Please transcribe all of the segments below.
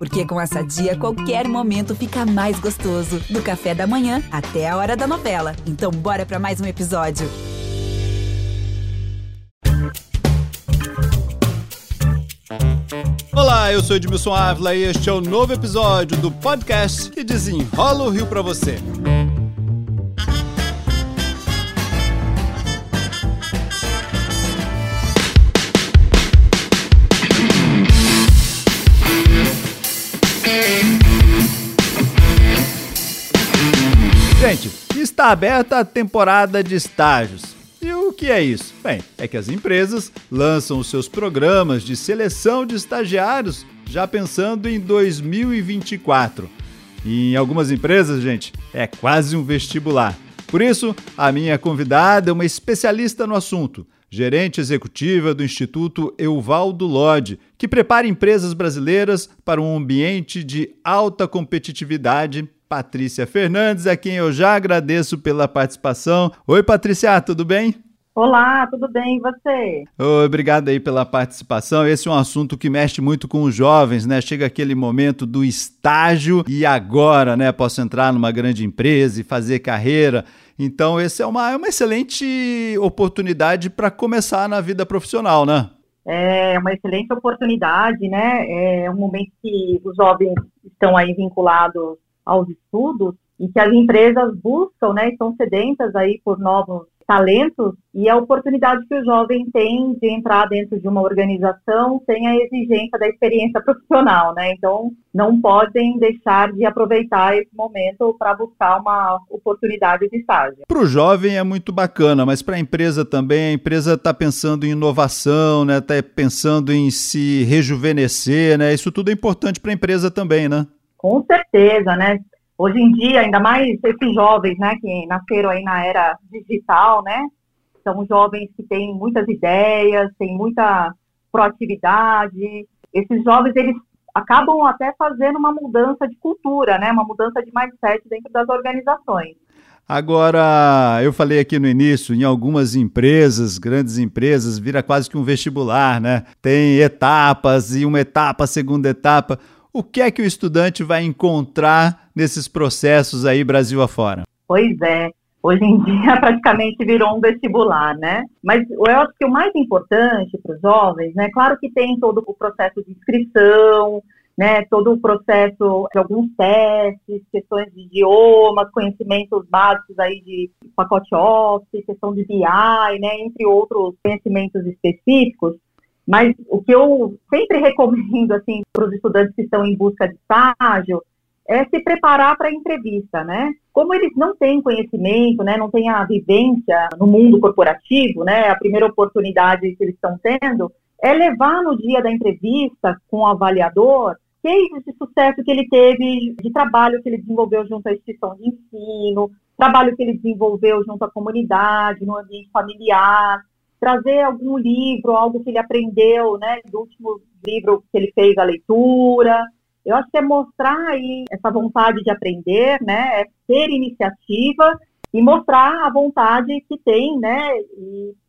Porque com essa dia, qualquer momento fica mais gostoso. Do café da manhã até a hora da novela. Então, bora para mais um episódio. Olá, eu sou Edmilson Ávila e este é o novo episódio do podcast que desenrola o Rio para você. Gente, está aberta a temporada de estágios. E o que é isso? Bem, é que as empresas lançam os seus programas de seleção de estagiários já pensando em 2024. E em algumas empresas, gente, é quase um vestibular. Por isso, a minha convidada é uma especialista no assunto, gerente executiva do Instituto Euvaldo Lodge, que prepara empresas brasileiras para um ambiente de alta competitividade Patrícia Fernandes, a quem eu já agradeço pela participação. Oi, Patrícia, tudo bem? Olá, tudo bem e você? Obrigado aí pela participação. Esse é um assunto que mexe muito com os jovens, né? Chega aquele momento do estágio e agora, né? Posso entrar numa grande empresa e fazer carreira. Então, essa é uma, é uma excelente oportunidade para começar na vida profissional, né? É uma excelente oportunidade, né? É um momento que os jovens estão aí vinculados aos estudos e que as empresas buscam, né, estão sedentas aí por novos talentos e a oportunidade que o jovem tem de entrar dentro de uma organização sem a exigência da experiência profissional, né? Então, não podem deixar de aproveitar esse momento para buscar uma oportunidade de estágio. Para o jovem é muito bacana, mas para a empresa também, a empresa está pensando em inovação, né? Está pensando em se rejuvenescer, né? Isso tudo é importante para a empresa também, né? Com certeza, né? Hoje em dia, ainda mais esses jovens, né, que nasceram aí na era digital, né? São jovens que têm muitas ideias, têm muita proatividade. Esses jovens, eles acabam até fazendo uma mudança de cultura, né? Uma mudança de mindset dentro das organizações. Agora, eu falei aqui no início, em algumas empresas, grandes empresas, vira quase que um vestibular, né? Tem etapas e uma etapa, segunda etapa. O que é que o estudante vai encontrar nesses processos aí Brasil afora? Pois é. Hoje em dia praticamente virou um vestibular, né? Mas eu acho que o mais importante para os jovens, né? Claro que tem todo o processo de inscrição, né? Todo o processo de alguns testes, questões de idiomas, conhecimentos básicos aí de pacote Office, questão de BI, né? Entre outros conhecimentos específicos. Mas o que eu sempre recomendo assim para os estudantes que estão em busca de estágio é se preparar para a entrevista, né? Como eles não têm conhecimento, né, não têm a vivência no mundo corporativo, né, a primeira oportunidade que eles estão tendo é levar no dia da entrevista com o avaliador cases de sucesso que ele teve, de trabalho que ele desenvolveu junto à instituição de ensino, trabalho que ele desenvolveu junto à comunidade, no ambiente familiar, trazer algum livro, algo que ele aprendeu, né, do último livro que ele fez a leitura. Eu acho que é mostrar aí essa vontade de aprender, né, é ter iniciativa e mostrar a vontade que tem, né,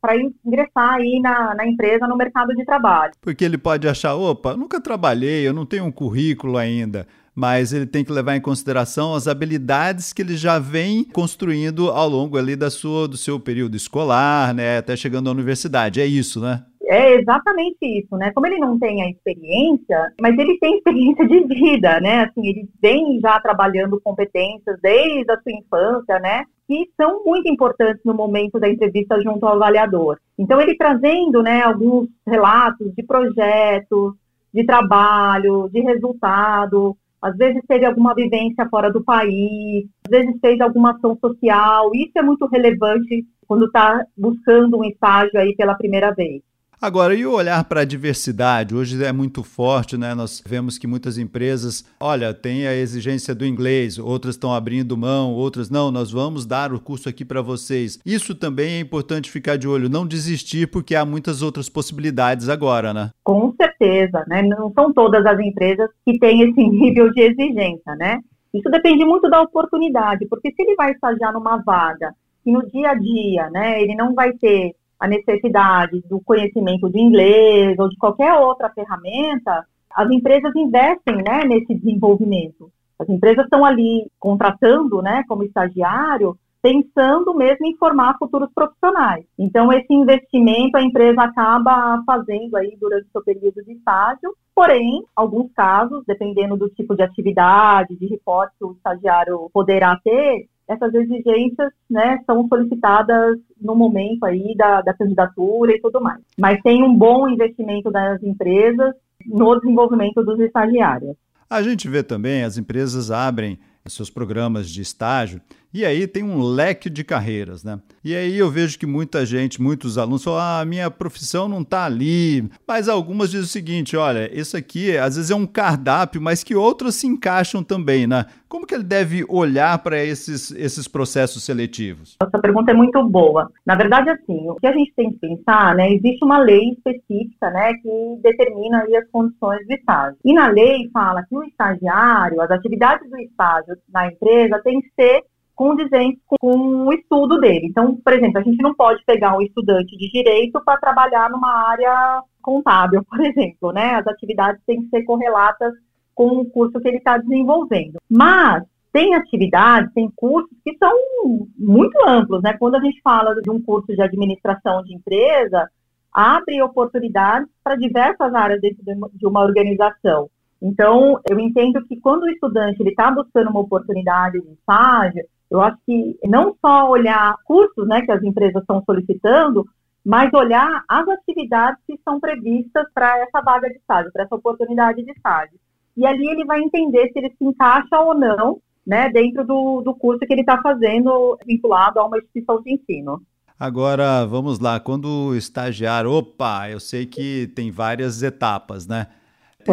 para ingressar aí na, na empresa, no mercado de trabalho. Porque ele pode achar, opa, nunca trabalhei, eu não tenho um currículo ainda mas ele tem que levar em consideração as habilidades que ele já vem construindo ao longo ali da sua, do seu período escolar, né, até chegando à universidade. É isso, né? É exatamente isso, né? Como ele não tem a experiência, mas ele tem experiência de vida, né? Assim, ele vem já trabalhando competências desde a sua infância, né? Que são muito importantes no momento da entrevista junto ao avaliador. Então, ele trazendo, né, alguns relatos de projetos, de trabalho, de resultado, às vezes teve alguma vivência fora do país, às vezes fez alguma ação social. Isso é muito relevante quando está buscando um estágio aí pela primeira vez. Agora, e o olhar para a diversidade? Hoje é muito forte, né? Nós vemos que muitas empresas, olha, tem a exigência do inglês, outras estão abrindo mão, outras não, nós vamos dar o curso aqui para vocês. Isso também é importante ficar de olho, não desistir, porque há muitas outras possibilidades agora, né? Com certeza, né? Não são todas as empresas que têm esse nível de exigência, né? Isso depende muito da oportunidade, porque se ele vai estagiar numa vaga que no dia a dia, né, ele não vai ter a necessidade do conhecimento de inglês ou de qualquer outra ferramenta, as empresas investem né, nesse desenvolvimento. As empresas estão ali contratando né, como estagiário pensando mesmo em formar futuros profissionais. Então, esse investimento a empresa acaba fazendo aí durante o seu período de estágio, porém, alguns casos, dependendo do tipo de atividade, de reporte que o estagiário poderá ter, essas exigências né, são solicitadas no momento aí da, da candidatura e tudo mais. Mas tem um bom investimento das empresas no desenvolvimento dos estagiários. A gente vê também as empresas abrem seus programas de estágio e aí tem um leque de carreiras, né? E aí eu vejo que muita gente, muitos alunos falam: ah, minha profissão não está ali. Mas algumas dizem o seguinte: olha, isso aqui às vezes é um cardápio, mas que outros se encaixam também, né? Como que ele deve olhar para esses, esses processos seletivos? Essa pergunta é muito boa. Na verdade, assim, o que a gente tem que pensar, né? Existe uma lei específica, né, que determina aí as condições do estágio. E na lei fala que o estagiário, as atividades do estágio na empresa tem que ser condizentes com o estudo dele. Então, por exemplo, a gente não pode pegar um estudante de direito para trabalhar numa área contábil, por exemplo, né? As atividades têm que ser correlatas com o curso que ele está desenvolvendo. Mas tem atividades, tem cursos que são muito amplos, né? Quando a gente fala de um curso de administração de empresa, abre oportunidades para diversas áreas dentro de uma organização. Então, eu entendo que quando o estudante está buscando uma oportunidade de estágio, eu acho que não só olhar cursos né, que as empresas estão solicitando, mas olhar as atividades que são previstas para essa vaga de estágio, para essa oportunidade de estágio. E ali ele vai entender se ele se encaixa ou não né, dentro do, do curso que ele está fazendo vinculado a uma instituição de ensino. Agora, vamos lá, quando o estagiário, opa, eu sei que tem várias etapas, né?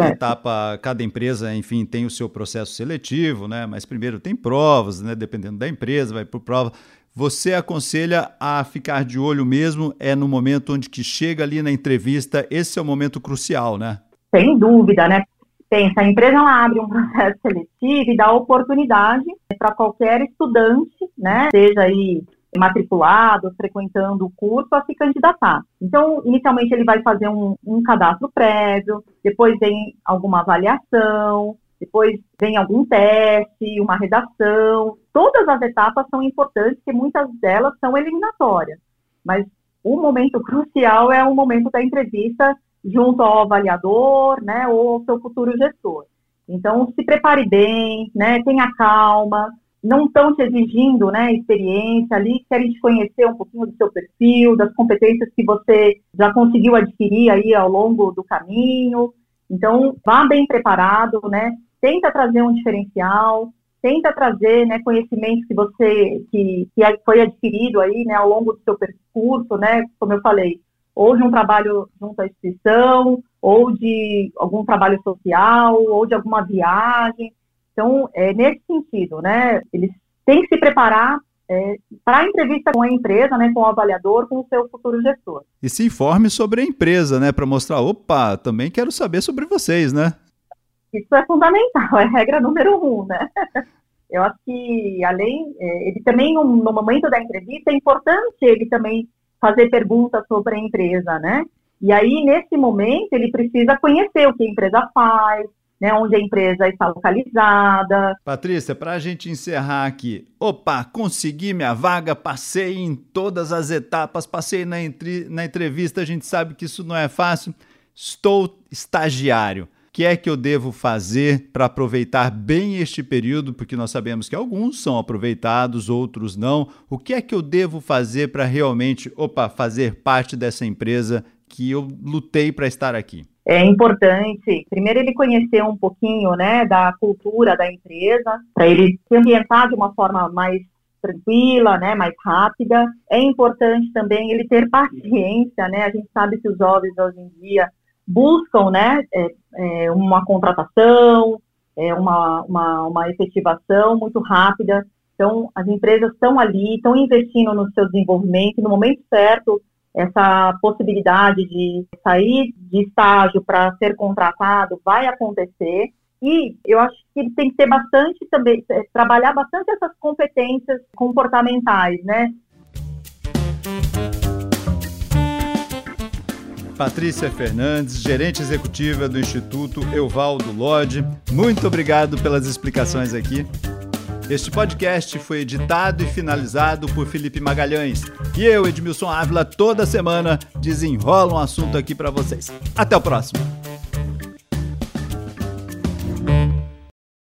É. etapa, cada empresa, enfim, tem o seu processo seletivo, né? Mas primeiro tem provas, né? Dependendo da empresa, vai por prova. Você aconselha a ficar de olho mesmo é no momento onde que chega ali na entrevista, esse é o momento crucial, né? Sem dúvida, né? Pensa, a empresa ela abre um processo seletivo e dá oportunidade para qualquer estudante, né? Seja aí matriculado, frequentando o curso, a se candidatar. Então, inicialmente ele vai fazer um, um cadastro prévio, depois vem alguma avaliação, depois vem algum teste, uma redação. Todas as etapas são importantes, porque muitas delas são eliminatórias. Mas o momento crucial é o momento da entrevista junto ao avaliador, né, ou ao seu futuro gestor. Então, se prepare bem, né, tenha calma, não estão te exigindo né, experiência ali, querem te conhecer um pouquinho do seu perfil, das competências que você já conseguiu adquirir aí ao longo do caminho. Então, vá bem preparado, né? Tenta trazer um diferencial, tenta trazer né, conhecimentos que você que, que foi adquirido aí né, ao longo do seu percurso, né? Como eu falei, ou de um trabalho junto à instituição, ou de algum trabalho social, ou de alguma viagem. Então, é nesse sentido, né? Eles têm que se preparar é, para a entrevista com a empresa, né, com o avaliador, com o seu futuro gestor. E se informe sobre a empresa, né, para mostrar, opa, também quero saber sobre vocês, né? Isso é fundamental, é regra número um, né? Eu acho que, além, é, ele também, no, no momento da entrevista, é importante ele também fazer perguntas sobre a empresa, né? E aí, nesse momento, ele precisa conhecer o que a empresa faz, né, onde a empresa está localizada. Patrícia, para a gente encerrar aqui, opa, consegui minha vaga, passei em todas as etapas, passei na, entre, na entrevista, a gente sabe que isso não é fácil, estou estagiário. O que é que eu devo fazer para aproveitar bem este período? Porque nós sabemos que alguns são aproveitados, outros não. O que é que eu devo fazer para realmente, opa, fazer parte dessa empresa que eu lutei para estar aqui? É importante, primeiro, ele conhecer um pouquinho né, da cultura da empresa, para ele se ambientar de uma forma mais tranquila, né, mais rápida. É importante também ele ter paciência, né? A gente sabe que os jovens hoje em dia buscam, né, é, é, uma contratação, é, uma, uma, uma efetivação muito rápida. Então, as empresas estão ali, estão investindo no seu desenvolvimento, no momento certo, essa possibilidade de sair de estágio para ser contratado vai acontecer. E eu acho que tem que ter bastante também, é, trabalhar bastante essas competências comportamentais, né? Patrícia Fernandes, gerente executiva do Instituto Euvaldo Lodge. Muito obrigado pelas explicações aqui. Este podcast foi editado e finalizado por Felipe Magalhães. E eu, Edmilson Ávila, toda semana desenrola um assunto aqui para vocês. Até o próximo.